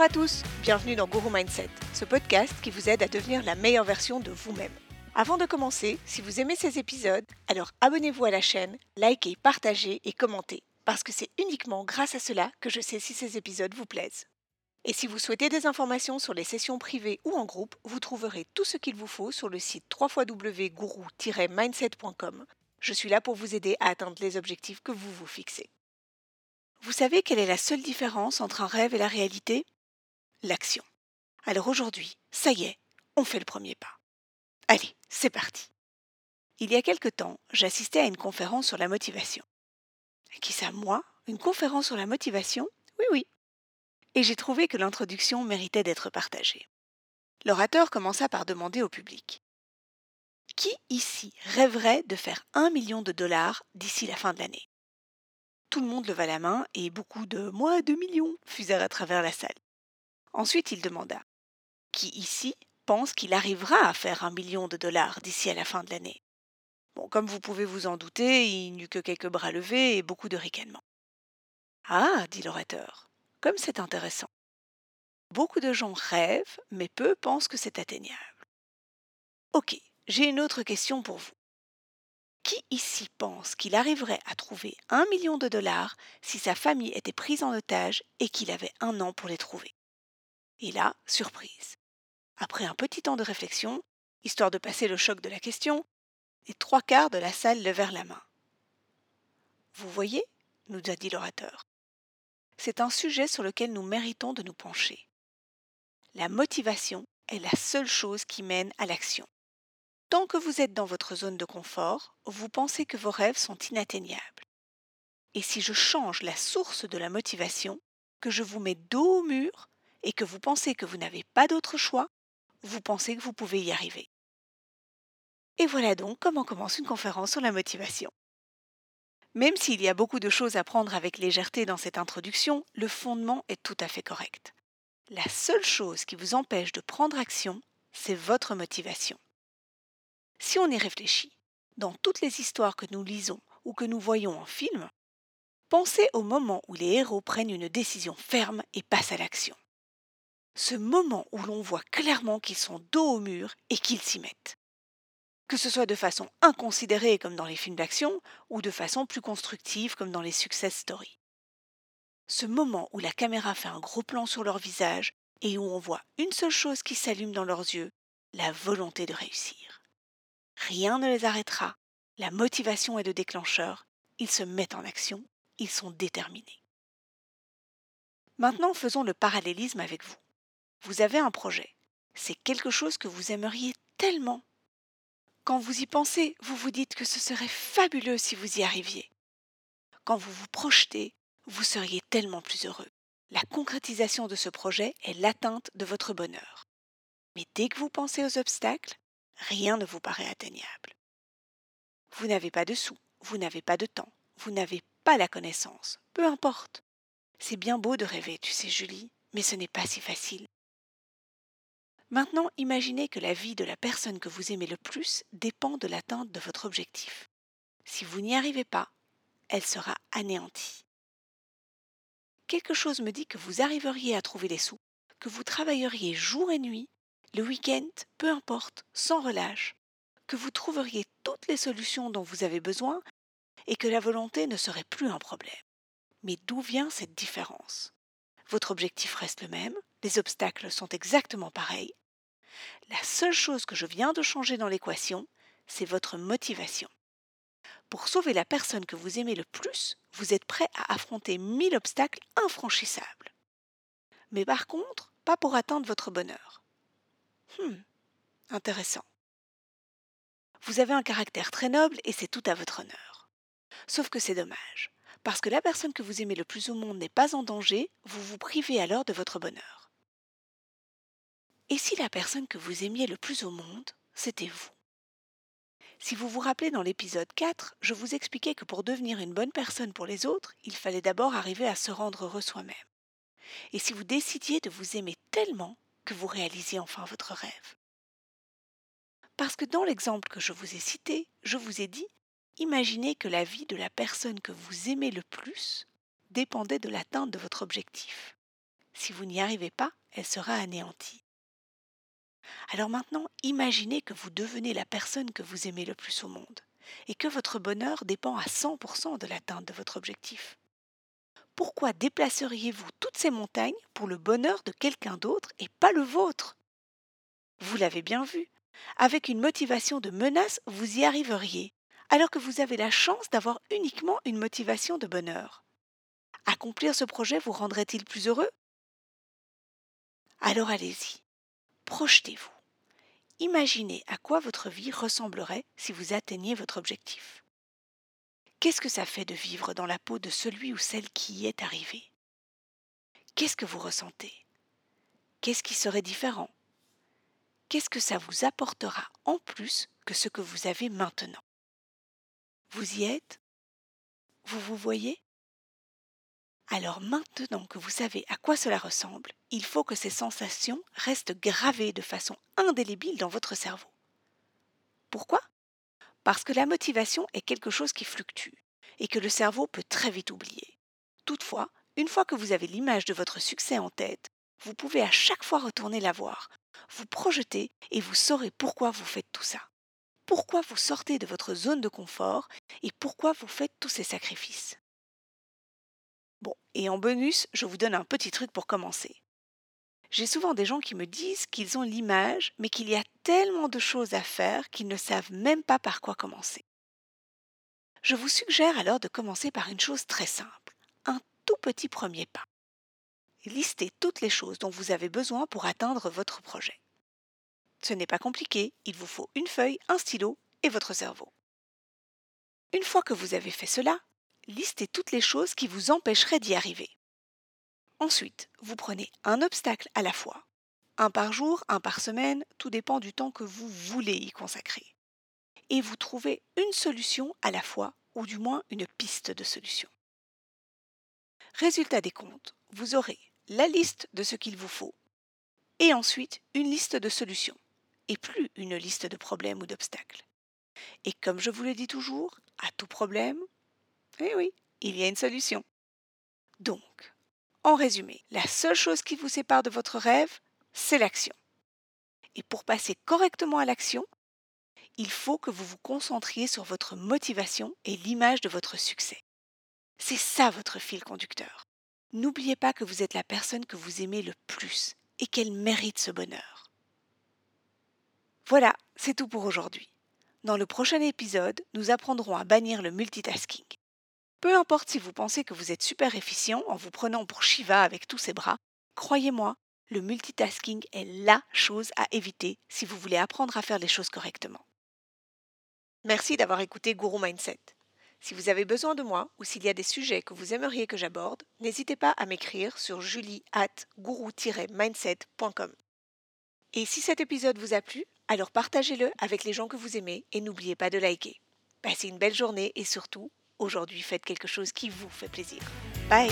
Bonjour à tous, bienvenue dans Guru Mindset, ce podcast qui vous aide à devenir la meilleure version de vous-même. Avant de commencer, si vous aimez ces épisodes, alors abonnez-vous à la chaîne, likez, partagez et commentez, parce que c'est uniquement grâce à cela que je sais si ces épisodes vous plaisent. Et si vous souhaitez des informations sur les sessions privées ou en groupe, vous trouverez tout ce qu'il vous faut sur le site www.guru-mindset.com. Je suis là pour vous aider à atteindre les objectifs que vous vous fixez. Vous savez quelle est la seule différence entre un rêve et la réalité? L'action. Alors aujourd'hui, ça y est, on fait le premier pas. Allez, c'est parti. Il y a quelque temps, j'assistais à une conférence sur la motivation. Qui ça, moi? Une conférence sur la motivation? Oui, oui. Et j'ai trouvé que l'introduction méritait d'être partagée. L'orateur commença par demander au public Qui ici rêverait de faire un million de dollars d'ici la fin de l'année? Tout le monde leva la main et beaucoup de moi deux millions fusèrent à travers la salle. Ensuite, il demanda Qui ici pense qu'il arrivera à faire un million de dollars d'ici à la fin de l'année? Bon, comme vous pouvez vous en douter, il n'y eut que quelques bras levés et beaucoup de ricanements. Ah, dit l'orateur, comme c'est intéressant. Beaucoup de gens rêvent, mais peu pensent que c'est atteignable. Ok, j'ai une autre question pour vous. Qui ici pense qu'il arriverait à trouver un million de dollars si sa famille était prise en otage et qu'il avait un an pour les trouver? Et là, surprise. Après un petit temps de réflexion, histoire de passer le choc de la question, les trois quarts de la salle levèrent la main. Vous voyez, nous a dit l'orateur, c'est un sujet sur lequel nous méritons de nous pencher. La motivation est la seule chose qui mène à l'action. Tant que vous êtes dans votre zone de confort, vous pensez que vos rêves sont inatteignables. Et si je change la source de la motivation, que je vous mets dos au mur et que vous pensez que vous n'avez pas d'autre choix, vous pensez que vous pouvez y arriver. Et voilà donc comment commence une conférence sur la motivation. Même s'il y a beaucoup de choses à prendre avec légèreté dans cette introduction, le fondement est tout à fait correct. La seule chose qui vous empêche de prendre action, c'est votre motivation. Si on y réfléchit, dans toutes les histoires que nous lisons ou que nous voyons en film, pensez au moment où les héros prennent une décision ferme et passent à l'action. Ce moment où l'on voit clairement qu'ils sont dos au mur et qu'ils s'y mettent. Que ce soit de façon inconsidérée comme dans les films d'action ou de façon plus constructive comme dans les success stories. Ce moment où la caméra fait un gros plan sur leur visage et où on voit une seule chose qui s'allume dans leurs yeux, la volonté de réussir. Rien ne les arrêtera. La motivation est le déclencheur. Ils se mettent en action. Ils sont déterminés. Maintenant, faisons le parallélisme avec vous. Vous avez un projet. C'est quelque chose que vous aimeriez tellement. Quand vous y pensez, vous vous dites que ce serait fabuleux si vous y arriviez. Quand vous vous projetez, vous seriez tellement plus heureux. La concrétisation de ce projet est l'atteinte de votre bonheur. Mais dès que vous pensez aux obstacles, rien ne vous paraît atteignable. Vous n'avez pas de sous, vous n'avez pas de temps, vous n'avez pas la connaissance, peu importe. C'est bien beau de rêver, tu sais, Julie, mais ce n'est pas si facile. Maintenant, imaginez que la vie de la personne que vous aimez le plus dépend de l'atteinte de votre objectif. Si vous n'y arrivez pas, elle sera anéantie. Quelque chose me dit que vous arriveriez à trouver les sous, que vous travailleriez jour et nuit le week-end, peu importe, sans relâche, que vous trouveriez toutes les solutions dont vous avez besoin et que la volonté ne serait plus un problème. Mais d'où vient cette différence? Votre objectif reste le même, les obstacles sont exactement pareils. La seule chose que je viens de changer dans l'équation, c'est votre motivation. Pour sauver la personne que vous aimez le plus, vous êtes prêt à affronter mille obstacles infranchissables. Mais par contre, pas pour atteindre votre bonheur. Hum, intéressant. Vous avez un caractère très noble et c'est tout à votre honneur. Sauf que c'est dommage, parce que la personne que vous aimez le plus au monde n'est pas en danger, vous vous privez alors de votre bonheur. Et si la personne que vous aimiez le plus au monde, c'était vous? Si vous vous rappelez dans l'épisode 4, je vous expliquais que pour devenir une bonne personne pour les autres, il fallait d'abord arriver à se rendre heureux soi-même. Et si vous décidiez de vous aimer tellement que vous réalisiez enfin votre rêve? Parce que dans l'exemple que je vous ai cité, je vous ai dit, imaginez que la vie de la personne que vous aimez le plus dépendait de l'atteinte de votre objectif. Si vous n'y arrivez pas, elle sera anéantie. Alors maintenant, imaginez que vous devenez la personne que vous aimez le plus au monde et que votre bonheur dépend à 100% de l'atteinte de votre objectif. Pourquoi déplaceriez-vous toutes ces montagnes pour le bonheur de quelqu'un d'autre et pas le vôtre? Vous l'avez bien vu, avec une motivation de menace, vous y arriveriez, alors que vous avez la chance d'avoir uniquement une motivation de bonheur. Accomplir ce projet vous rendrait-il plus heureux? Alors allez-y, projetez-vous. Imaginez à quoi votre vie ressemblerait si vous atteigniez votre objectif. Qu'est-ce que ça fait de vivre dans la peau de celui ou celle qui y est arrivé? Qu'est-ce que vous ressentez? Qu'est-ce qui serait différent? Qu'est-ce que ça vous apportera en plus que ce que vous avez maintenant? Vous y êtes? Vous vous voyez? Alors maintenant que vous savez à quoi cela ressemble, il faut que ces sensations restent gravées de façon indélébile dans votre cerveau. Pourquoi? Parce que la motivation est quelque chose qui fluctue et que le cerveau peut très vite oublier. Toutefois, une fois que vous avez l'image de votre succès en tête, vous pouvez à chaque fois retourner la voir, vous projeter et vous saurez pourquoi vous faites tout ça. Pourquoi vous sortez de votre zone de confort et pourquoi vous faites tous ces sacrifices. Et en bonus, je vous donne un petit truc pour commencer. J'ai souvent des gens qui me disent qu'ils ont l'image, mais qu'il y a tellement de choses à faire qu'ils ne savent même pas par quoi commencer. Je vous suggère alors de commencer par une chose très simple, un tout petit premier pas. Listez toutes les choses dont vous avez besoin pour atteindre votre projet. Ce n'est pas compliqué, il vous faut une feuille, un stylo et votre cerveau. Une fois que vous avez fait cela, listez toutes les choses qui vous empêcheraient d'y arriver. Ensuite, vous prenez un obstacle à la fois. Un par jour, un par semaine, tout dépend du temps que vous voulez y consacrer. Et vous trouvez une solution à la fois, ou du moins une piste de solution. Résultat des comptes, vous aurez la liste de ce qu'il vous faut, et ensuite une liste de solutions, et plus une liste de problèmes ou d'obstacles. Et comme je vous le dis toujours, à tout problème, eh oui, il y a une solution. Donc, en résumé, la seule chose qui vous sépare de votre rêve, c'est l'action. Et pour passer correctement à l'action, il faut que vous vous concentriez sur votre motivation et l'image de votre succès. C'est ça votre fil conducteur. N'oubliez pas que vous êtes la personne que vous aimez le plus et qu'elle mérite ce bonheur. Voilà, c'est tout pour aujourd'hui. Dans le prochain épisode, nous apprendrons à bannir le multitasking. Peu importe si vous pensez que vous êtes super efficient en vous prenant pour Shiva avec tous ses bras, croyez-moi, le multitasking est LA chose à éviter si vous voulez apprendre à faire les choses correctement. Merci d'avoir écouté Guru Mindset. Si vous avez besoin de moi ou s'il y a des sujets que vous aimeriez que j'aborde, n'hésitez pas à m'écrire sur julie at guru-mindset.com. Et si cet épisode vous a plu, alors partagez-le avec les gens que vous aimez et n'oubliez pas de liker. Passez une belle journée et surtout, Aujourd'hui, faites quelque chose qui vous fait plaisir. Bye